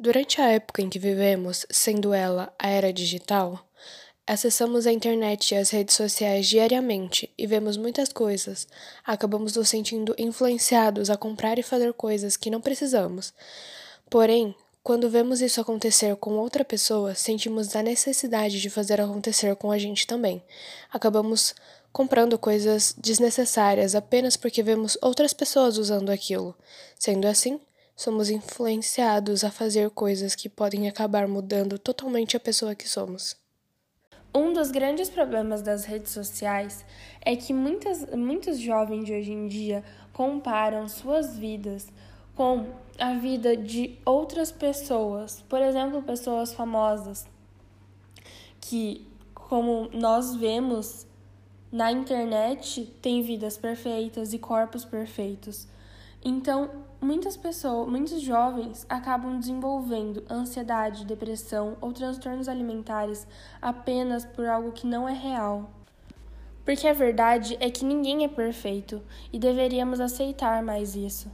Durante a época em que vivemos, sendo ela a era digital, acessamos a internet e as redes sociais diariamente e vemos muitas coisas. Acabamos nos sentindo influenciados a comprar e fazer coisas que não precisamos. Porém, quando vemos isso acontecer com outra pessoa, sentimos a necessidade de fazer acontecer com a gente também. Acabamos comprando coisas desnecessárias apenas porque vemos outras pessoas usando aquilo. Sendo assim, somos influenciados a fazer coisas que podem acabar mudando totalmente a pessoa que somos. Um dos grandes problemas das redes sociais é que muitas, muitos jovens de hoje em dia comparam suas vidas com a vida de outras pessoas, por exemplo, pessoas famosas, que, como nós vemos na internet, têm vidas perfeitas e corpos perfeitos. Então, muitas pessoas, muitos jovens acabam desenvolvendo ansiedade, depressão ou transtornos alimentares apenas por algo que não é real. Porque a verdade é que ninguém é perfeito e deveríamos aceitar mais isso.